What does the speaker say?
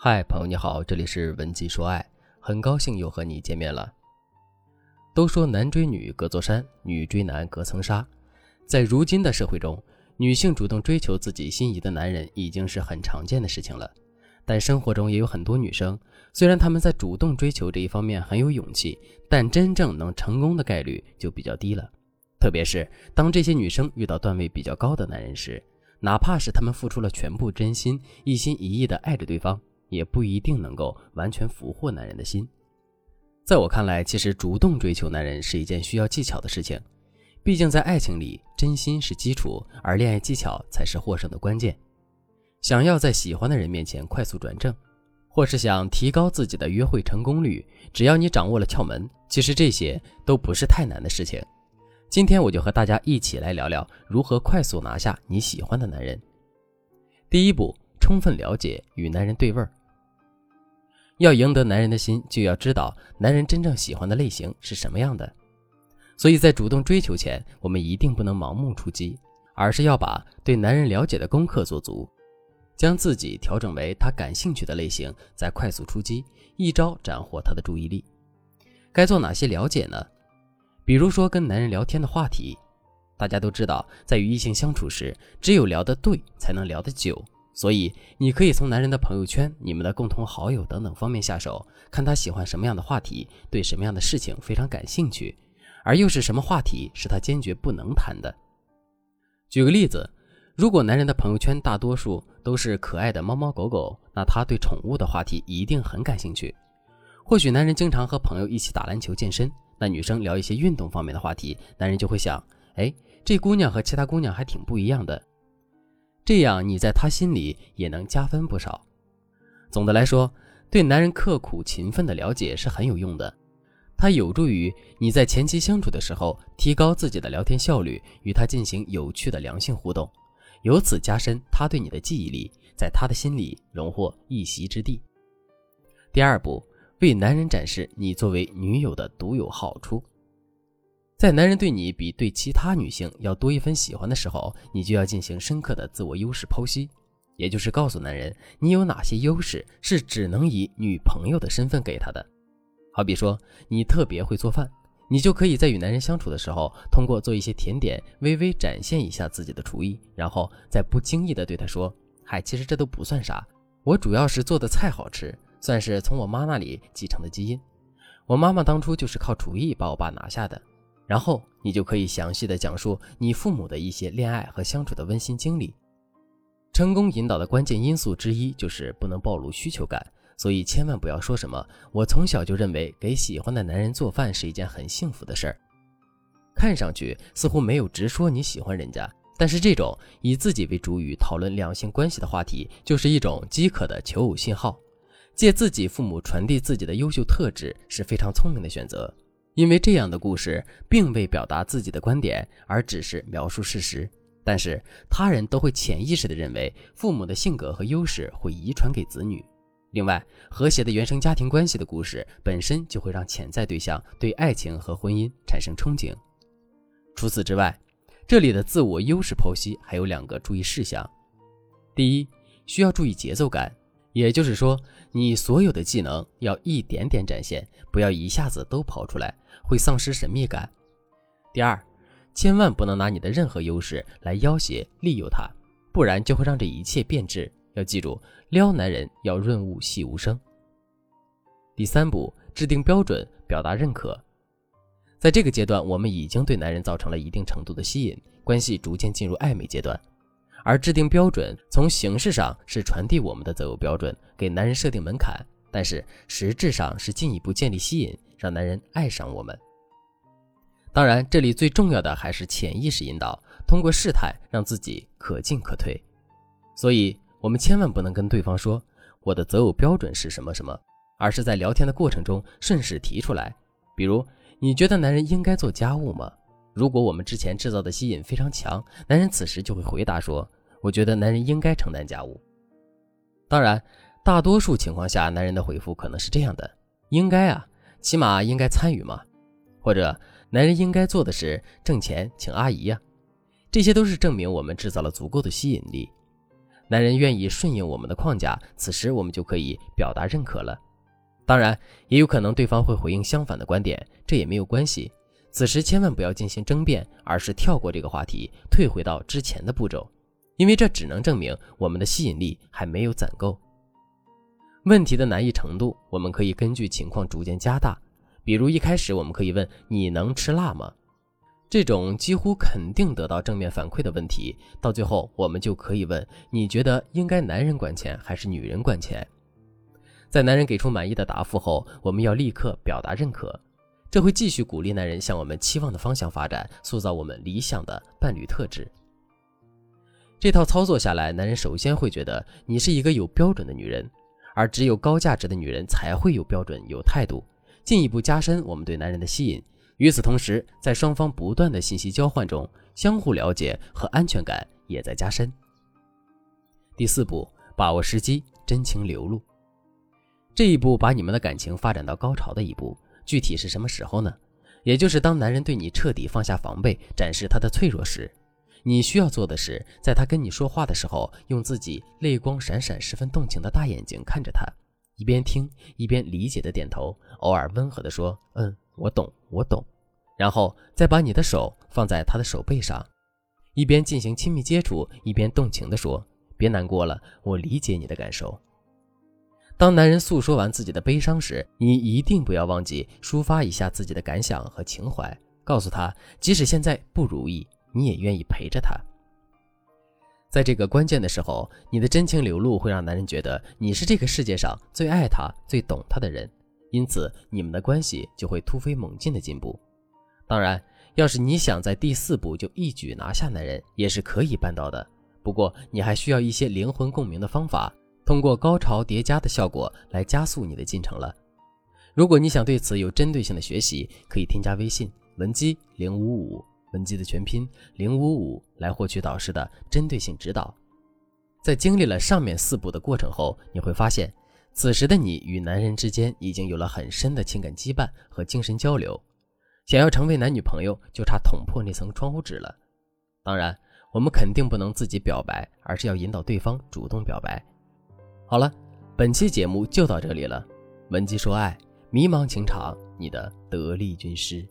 嗨，朋友你好，这里是文姬说爱，很高兴又和你见面了。都说男追女隔座山，女追男隔层纱，在如今的社会中，女性主动追求自己心仪的男人已经是很常见的事情了。但生活中也有很多女生，虽然她们在主动追求这一方面很有勇气，但真正能成功的概率就比较低了。特别是当这些女生遇到段位比较高的男人时，哪怕是她们付出了全部真心，一心一意的爱着对方。也不一定能够完全俘获男人的心。在我看来，其实主动追求男人是一件需要技巧的事情。毕竟在爱情里，真心是基础，而恋爱技巧才是获胜的关键。想要在喜欢的人面前快速转正，或是想提高自己的约会成功率，只要你掌握了窍门，其实这些都不是太难的事情。今天我就和大家一起来聊聊如何快速拿下你喜欢的男人。第一步，充分了解与男人对味儿。要赢得男人的心，就要知道男人真正喜欢的类型是什么样的。所以在主动追求前，我们一定不能盲目出击，而是要把对男人了解的功课做足，将自己调整为他感兴趣的类型，再快速出击，一招斩获他的注意力。该做哪些了解呢？比如说跟男人聊天的话题，大家都知道，在与异性相处时，只有聊得对，才能聊得久。所以，你可以从男人的朋友圈、你们的共同好友等等方面下手，看他喜欢什么样的话题，对什么样的事情非常感兴趣，而又是什么话题是他坚决不能谈的。举个例子，如果男人的朋友圈大多数都是可爱的猫猫狗狗，那他对宠物的话题一定很感兴趣。或许男人经常和朋友一起打篮球、健身，那女生聊一些运动方面的话题，男人就会想：哎，这姑娘和其他姑娘还挺不一样的。这样你在他心里也能加分不少。总的来说，对男人刻苦勤奋的了解是很有用的，它有助于你在前期相处的时候提高自己的聊天效率，与他进行有趣的良性互动，由此加深他对你的记忆力，在他的心里荣获一席之地。第二步，为男人展示你作为女友的独有好处。在男人对你比对其他女性要多一分喜欢的时候，你就要进行深刻的自我优势剖析，也就是告诉男人你有哪些优势是只能以女朋友的身份给他的。好比说你特别会做饭，你就可以在与男人相处的时候，通过做一些甜点，微微展现一下自己的厨艺，然后再不经意的对他说：“嗨，其实这都不算啥，我主要是做的菜好吃，算是从我妈那里继承的基因。我妈妈当初就是靠厨艺把我爸拿下的。”然后你就可以详细的讲述你父母的一些恋爱和相处的温馨经历。成功引导的关键因素之一就是不能暴露需求感，所以千万不要说什么“我从小就认为给喜欢的男人做饭是一件很幸福的事儿”。看上去似乎没有直说你喜欢人家，但是这种以自己为主语讨论两性关系的话题，就是一种饥渴的求偶信号。借自己父母传递自己的优秀特质是非常聪明的选择。因为这样的故事并未表达自己的观点，而只是描述事实，但是他人都会潜意识地认为父母的性格和优势会遗传给子女。另外，和谐的原生家庭关系的故事本身就会让潜在对象对爱情和婚姻产生憧憬。除此之外，这里的自我优势剖析还有两个注意事项：第一，需要注意节奏感。也就是说，你所有的技能要一点点展现，不要一下子都跑出来，会丧失神秘感。第二，千万不能拿你的任何优势来要挟利诱他，不然就会让这一切变质。要记住，撩男人要润物细无声。第三步，制定标准，表达认可。在这个阶段，我们已经对男人造成了一定程度的吸引，关系逐渐进入暧昧阶段。而制定标准，从形式上是传递我们的择偶标准，给男人设定门槛；但是实质上是进一步建立吸引，让男人爱上我们。当然，这里最重要的还是潜意识引导，通过试探让自己可进可退。所以，我们千万不能跟对方说我的择偶标准是什么什么，而是在聊天的过程中顺势提出来。比如，你觉得男人应该做家务吗？如果我们之前制造的吸引非常强，男人此时就会回答说：“我觉得男人应该承担家务。”当然，大多数情况下，男人的回复可能是这样的：“应该啊，起码应该参与嘛。”或者“男人应该做的是挣钱请阿姨呀。”这些都是证明我们制造了足够的吸引力。男人愿意顺应我们的框架，此时我们就可以表达认可了。当然，也有可能对方会回应相反的观点，这也没有关系。此时千万不要进行争辩，而是跳过这个话题，退回到之前的步骤，因为这只能证明我们的吸引力还没有攒够。问题的难易程度，我们可以根据情况逐渐加大。比如一开始，我们可以问：“你能吃辣吗？”这种几乎肯定得到正面反馈的问题，到最后我们就可以问：“你觉得应该男人管钱还是女人管钱？”在男人给出满意的答复后，我们要立刻表达认可，这会继续鼓励男人向我们期望的方向发展，塑造我们理想的伴侣特质。这套操作下来，男人首先会觉得你是一个有标准的女人，而只有高价值的女人才会有标准、有态度，进一步加深我们对男人的吸引。与此同时，在双方不断的信息交换中，相互了解和安全感也在加深。第四步，把握时机，真情流露。这一步把你们的感情发展到高潮的一步，具体是什么时候呢？也就是当男人对你彻底放下防备，展示他的脆弱时，你需要做的是，在他跟你说话的时候，用自己泪光闪闪、十分动情的大眼睛看着他，一边听一边理解的点头，偶尔温和的说：“嗯。”我懂，我懂，然后再把你的手放在他的手背上，一边进行亲密接触，一边动情地说：“别难过了，我理解你的感受。”当男人诉说完自己的悲伤时，你一定不要忘记抒发一下自己的感想和情怀，告诉他，即使现在不如意，你也愿意陪着他。在这个关键的时候，你的真情流露会让男人觉得你是这个世界上最爱他、最懂他的人。因此，你们的关系就会突飞猛进的进步。当然，要是你想在第四步就一举拿下男人，也是可以办到的。不过，你还需要一些灵魂共鸣的方法，通过高潮叠加的效果来加速你的进程了。如果你想对此有针对性的学习，可以添加微信文姬零五五，文姬的全拼零五五，来获取导师的针对性指导。在经历了上面四步的过程后，你会发现。此时的你与男人之间已经有了很深的情感羁绊和精神交流，想要成为男女朋友，就差捅破那层窗户纸了。当然，我们肯定不能自己表白，而是要引导对方主动表白。好了，本期节目就到这里了。文姬说爱，迷茫情场，你的得力军师。